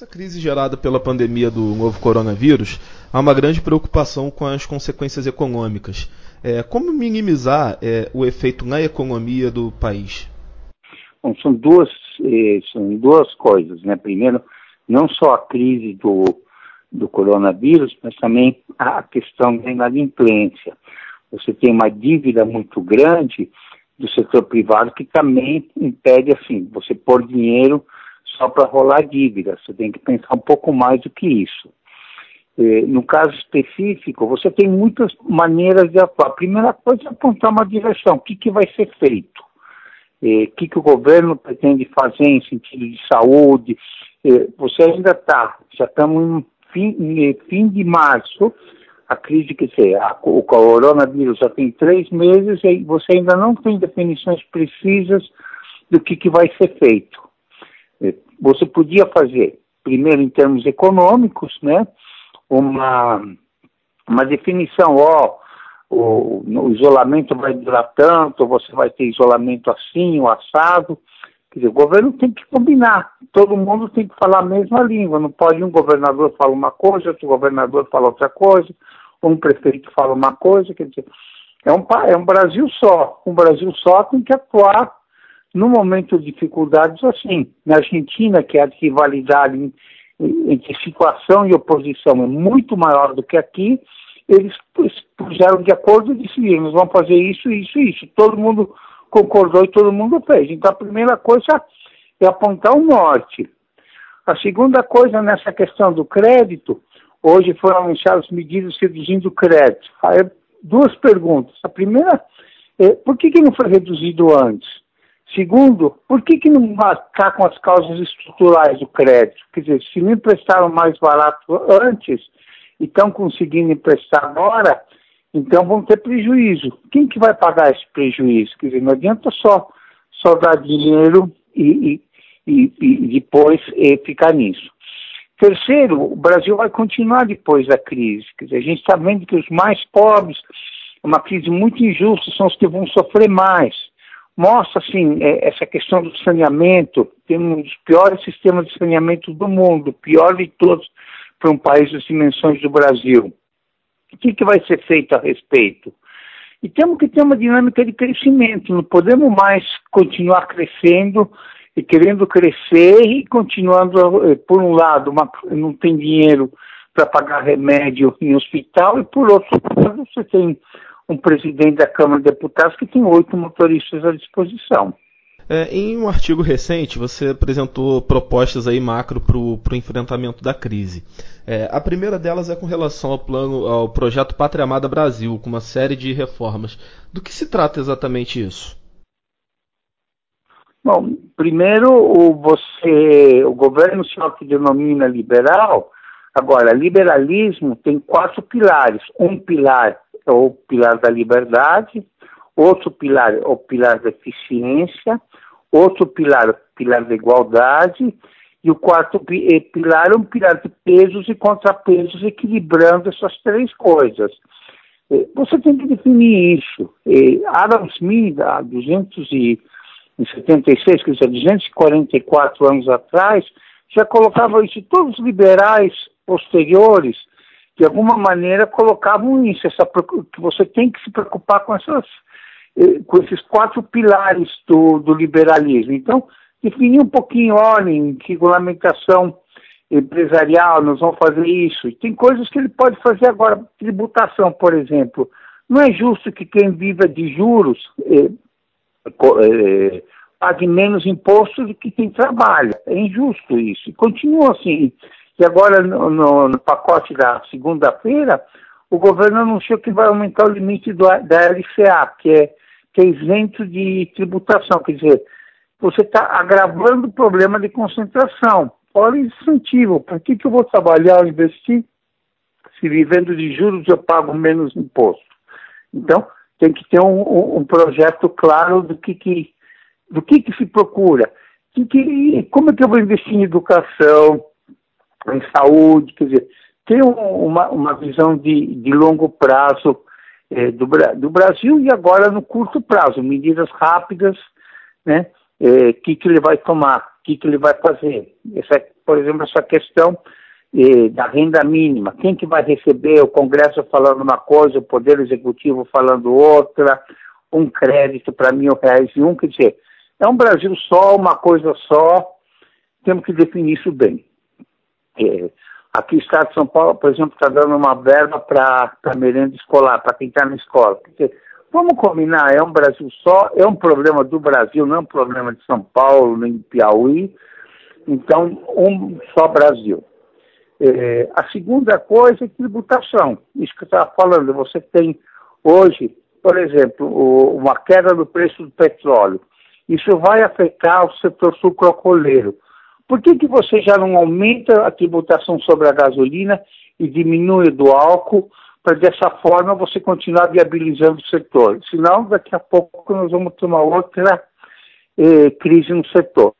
Nessa crise gerada pela pandemia do novo coronavírus, há uma grande preocupação com as consequências econômicas. É, como minimizar é, o efeito na economia do país? Bom, são duas, eh, são duas coisas, né? Primeiro, não só a crise do, do coronavírus, mas também a questão da inadimplência. Você tem uma dívida muito grande do setor privado que também impede, assim, você pôr dinheiro só para rolar dívida. Você tem que pensar um pouco mais do que isso. É, no caso específico, você tem muitas maneiras de atuar. A primeira coisa é apontar uma direção. O que, que vai ser feito? É, o que, que o governo pretende fazer em sentido de saúde? É, você ainda está, já estamos em fim, de março, a crise que se o coronavírus já tem três meses e você ainda não tem definições precisas do que, que vai ser feito. Você podia fazer, primeiro em termos econômicos, né, uma, uma definição, ó, o, o isolamento vai durar tanto, você vai ter isolamento assim, o assado. Quer dizer, o governo tem que combinar, todo mundo tem que falar a mesma língua, não pode um governador falar uma coisa, outro governador falar outra coisa, um prefeito fala uma coisa, quer dizer, é um, é um Brasil só. Um Brasil só tem que atuar no momento de dificuldades assim. Na Argentina, que a rivalidade entre situação e oposição é muito maior do que aqui, eles puseram de acordo e decidiram, nós vamos fazer isso, isso e isso. Todo mundo concordou e todo mundo fez. Então a primeira coisa é apontar o norte. A segunda coisa nessa questão do crédito, hoje foram anunciadas medidas reduzindo o crédito. Aí, duas perguntas. A primeira é, por que, que não foi reduzido antes? Segundo, por que, que não marcar com as causas estruturais do crédito? Quer dizer, se não emprestaram mais barato antes e estão conseguindo emprestar agora, então vão ter prejuízo. Quem que vai pagar esse prejuízo? Quer dizer, não adianta só, só dar dinheiro e, e, e, e depois e ficar nisso. Terceiro, o Brasil vai continuar depois da crise. Quer dizer, a gente está vendo que os mais pobres, uma crise muito injusta, são os que vão sofrer mais mostra assim é, essa questão do saneamento. Tem um dos piores sistemas de saneamento do mundo, pior de todos para um país das dimensões do Brasil. O que, que vai ser feito a respeito? E temos que ter uma dinâmica de crescimento. Não podemos mais continuar crescendo e querendo crescer e continuando, eh, por um lado, uma, não tem dinheiro para pagar remédio em hospital e por outro lado você tem um presidente da Câmara de Deputados que tem oito motoristas à disposição. É, em um artigo recente, você apresentou propostas aí macro para o enfrentamento da crise. É, a primeira delas é com relação ao plano, ao projeto Pátria Amada Brasil, com uma série de reformas. Do que se trata exatamente isso? Bom, primeiro, o, você, o governo se autodenomina liberal. Agora, liberalismo tem quatro pilares. Um pilar é o pilar da liberdade, outro pilar é o pilar da eficiência, outro pilar, pilar da igualdade, e o quarto eh, pilar é um pilar de pesos e contrapesos, equilibrando essas três coisas. Eh, você tem que definir isso. Adam Smith, há 276, quer dizer, 244 anos atrás, já colocava isso. Todos os liberais posteriores de alguma maneira colocavam isso, essa, que você tem que se preocupar com, essas, eh, com esses quatro pilares do, do liberalismo. Então, definir um pouquinho, que regulamentação empresarial, nós vamos fazer isso. E tem coisas que ele pode fazer agora, tributação, por exemplo. Não é justo que quem viva de juros eh, eh, pague menos impostos do que quem trabalha. É injusto isso. Continua assim. E agora, no, no, no pacote da segunda-feira, o governo anunciou que vai aumentar o limite do, da LCA, que é, que é isento de tributação. Quer dizer, você está agravando o problema de concentração. Olha o incentivo. Por que, que eu vou trabalhar ou investir se vivendo de juros eu pago menos imposto? Então, tem que ter um, um projeto claro do que, que, do que, que se procura. Que, que, como é que eu vou investir em educação, em saúde, quer dizer, ter uma, uma visão de, de longo prazo é, do, do Brasil e agora no curto prazo, medidas rápidas, né, é, que, que ele vai tomar, que, que ele vai fazer? Essa, por exemplo, essa questão eh, da renda mínima. Quem que vai receber? O Congresso falando uma coisa, o Poder Executivo falando outra, um crédito para mil reais e um, quer dizer, é um Brasil só, uma coisa só, temos que definir isso bem. É, aqui o Estado de São Paulo, por exemplo, está dando uma verba para merenda escolar, para quem está na escola. Dizer, vamos combinar, é um Brasil só, é um problema do Brasil, não é um problema de São Paulo, nem de Piauí. Então, um só Brasil. É, a segunda coisa é tributação. Isso que eu estava falando, você tem hoje, por exemplo, o, uma queda do preço do petróleo. Isso vai afetar o setor sucrocoleiro. Por que, que você já não aumenta a tributação sobre a gasolina e diminui do álcool para dessa forma você continuar viabilizando o setor? Senão, daqui a pouco nós vamos ter uma outra eh, crise no setor.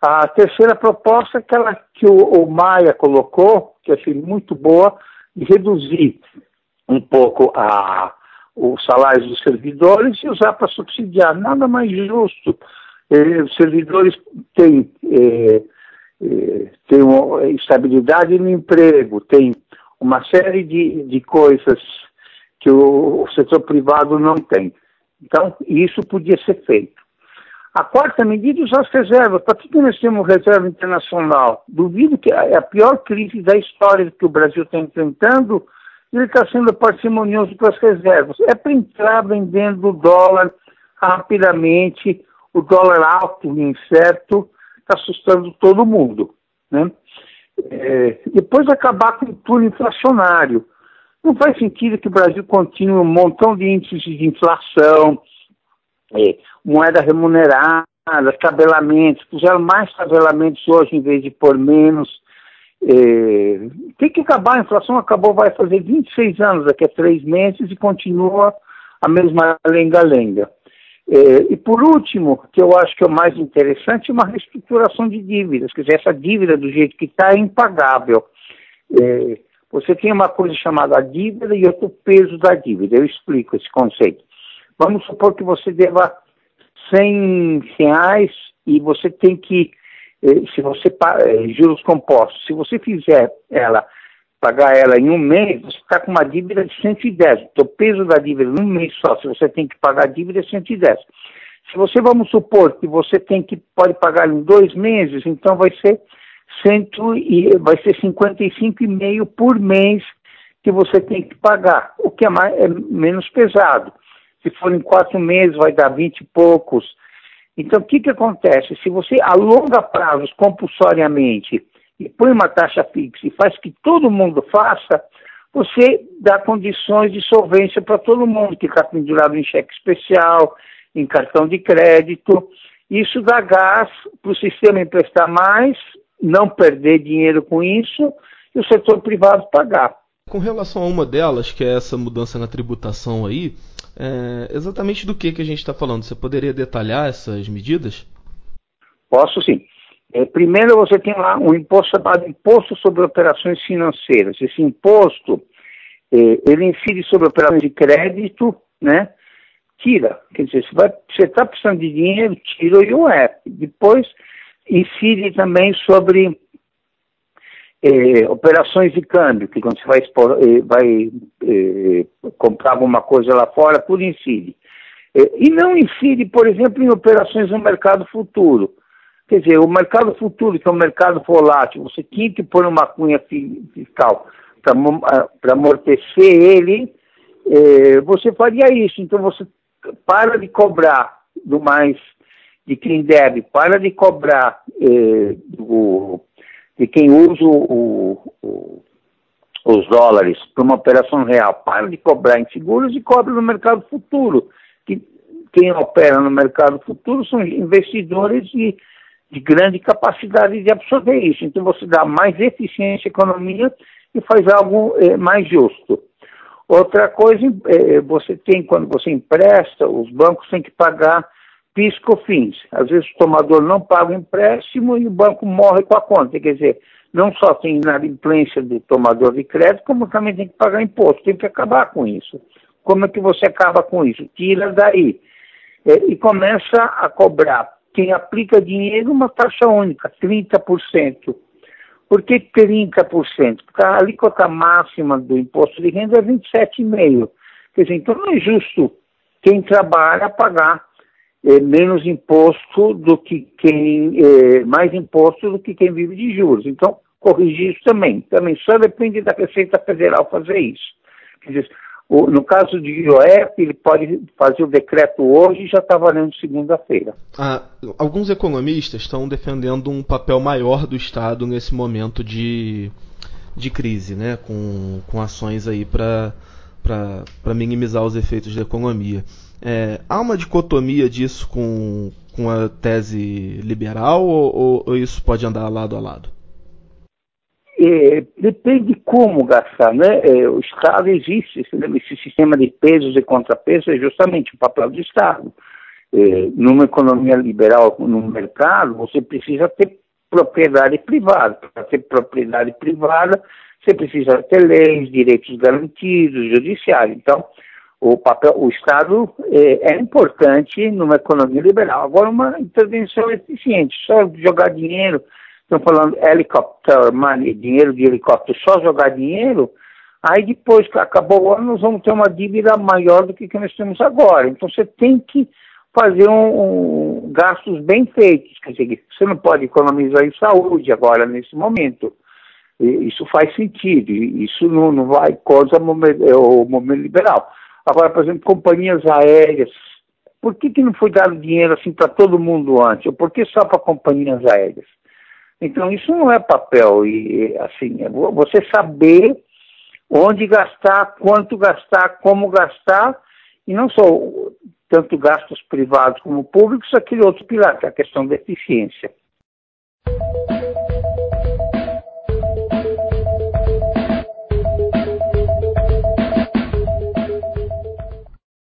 A terceira proposta é aquela que o, o Maia colocou, que achei muito boa, de reduzir um pouco a, os salários dos servidores e usar para subsidiar. Nada mais justo eh, os servidores têm, eh, têm uma estabilidade no emprego, tem uma série de, de coisas que o, o setor privado não tem. Então, isso podia ser feito. A quarta medida, usar as reservas. Para que nós temos reserva internacional? Duvido que é a pior crise da história que o Brasil está enfrentando, ele está sendo parcimonioso com as reservas. É para entrar vendendo dólar rapidamente, o dólar alto e incerto está assustando todo mundo. Né? É, depois acabar com o túnel inflacionário. Não faz sentido que o Brasil continue um montão de índices de inflação, é, moeda remunerada, tabelamentos, puseram mais tabelamentos hoje em vez de por menos. É, tem que acabar, a inflação acabou, vai fazer 26 anos daqui a três meses e continua a mesma lenga-lenga. É, e por último, que eu acho que é o mais interessante, uma reestruturação de dívidas. Quer dizer, essa dívida do jeito que está é impagável. É, você tem uma coisa chamada dívida e outro peso da dívida. Eu explico esse conceito. Vamos supor que você deva 100 reais e você tem que, é, se você é, juros compostos, se você fizer ela pagar ela em um mês, você está com uma dívida de 110. Então, o peso da dívida num mês só, se você tem que pagar a dívida, é 110. Se você, vamos supor, que você tem que, pode pagar em dois meses, então vai ser, cento e, vai ser 55,5 por mês que você tem que pagar, o que é, mais, é menos pesado. Se for em quatro meses, vai dar 20 e poucos. Então, o que, que acontece? Se você alonga prazos compulsoriamente e põe uma taxa fixa e faz que todo mundo faça, você dá condições de solvência para todo mundo que está pendurado em cheque especial, em cartão de crédito. Isso dá gás para o sistema emprestar mais, não perder dinheiro com isso e o setor privado pagar. Com relação a uma delas, que é essa mudança na tributação aí, é, exatamente do que, que a gente está falando? Você poderia detalhar essas medidas? Posso sim. É, primeiro, você tem lá um imposto chamado Imposto sobre Operações Financeiras. Esse imposto, é, ele incide sobre operações de crédito, né? Tira. Quer dizer, você está precisando de dinheiro, tira o IOF. Depois, incide também sobre é, operações de câmbio, que quando você vai, expor, é, vai é, comprar alguma coisa lá fora, tudo incide. É, e não incide, por exemplo, em operações no mercado futuro. Quer dizer, o mercado futuro, que é um mercado volátil, você tinha que pôr uma cunha fiscal para amortecer ele, é, você faria isso. Então você para de cobrar do mais de quem deve, para de cobrar é, do, de quem usa o, o, os dólares para uma operação real, para de cobrar em seguros e cobra no mercado futuro. Que quem opera no mercado futuro são investidores e de grande capacidade de absorver isso. Então você dá mais eficiência à economia e faz algo é, mais justo. Outra coisa, é, você tem, quando você empresta, os bancos têm que pagar PIS COFINS. Às vezes o tomador não paga o empréstimo e o banco morre com a conta. Quer dizer, não só tem inadimplência do tomador de crédito, como também tem que pagar imposto. Tem que acabar com isso. Como é que você acaba com isso? Tira daí. É, e começa a cobrar quem aplica dinheiro uma taxa única, 30%. Por que 30%? Porque a alíquota máxima do imposto de renda é 27,5%. Quer dizer, então não é justo quem trabalha pagar é, menos imposto do que quem, é, mais imposto do que quem vive de juros. Então, corrigir isso também. Também só depende da Receita Federal fazer isso. Quer dizer, o, no caso de IOF, ele pode fazer o decreto hoje e já está valendo segunda-feira. Ah, alguns economistas estão defendendo um papel maior do Estado nesse momento de, de crise, né? com, com ações aí para minimizar os efeitos da economia. É, há uma dicotomia disso com, com a tese liberal ou, ou, isso pode andar lado a lado? É, depende como gastar, né? É, o Estado existe, esse sistema de pesos e contrapesos é justamente o papel do Estado. É, numa economia liberal, num mercado, você precisa ter propriedade privada. Para ter propriedade privada, você precisa ter leis, direitos garantidos, judiciário. Então, o papel, o Estado é, é, importante numa economia liberal. Agora, uma intervenção eficiente, só jogar dinheiro, estão falando helicóptero money, dinheiro de helicóptero, só jogar dinheiro, aí depois que acabou o ano, nós vamos ter uma dívida maior do que, que nós temos agora. Então, você tem que fazer um, um, gastos bem feitos. Quer dizer, você não pode economizar em saúde agora, nesse momento. E, isso faz sentido, isso não, não vai contra o momento liberal. Agora, por exemplo, companhias aéreas. Por que, que não foi dado dinheiro assim para todo mundo antes? Ou por que só para companhias aéreas? Então, isso não é papel. E, assim, é você saber onde gastar, quanto gastar, como gastar, e não só tanto gastos privados como públicos, aquele outro pilar, que é a questão da eficiência.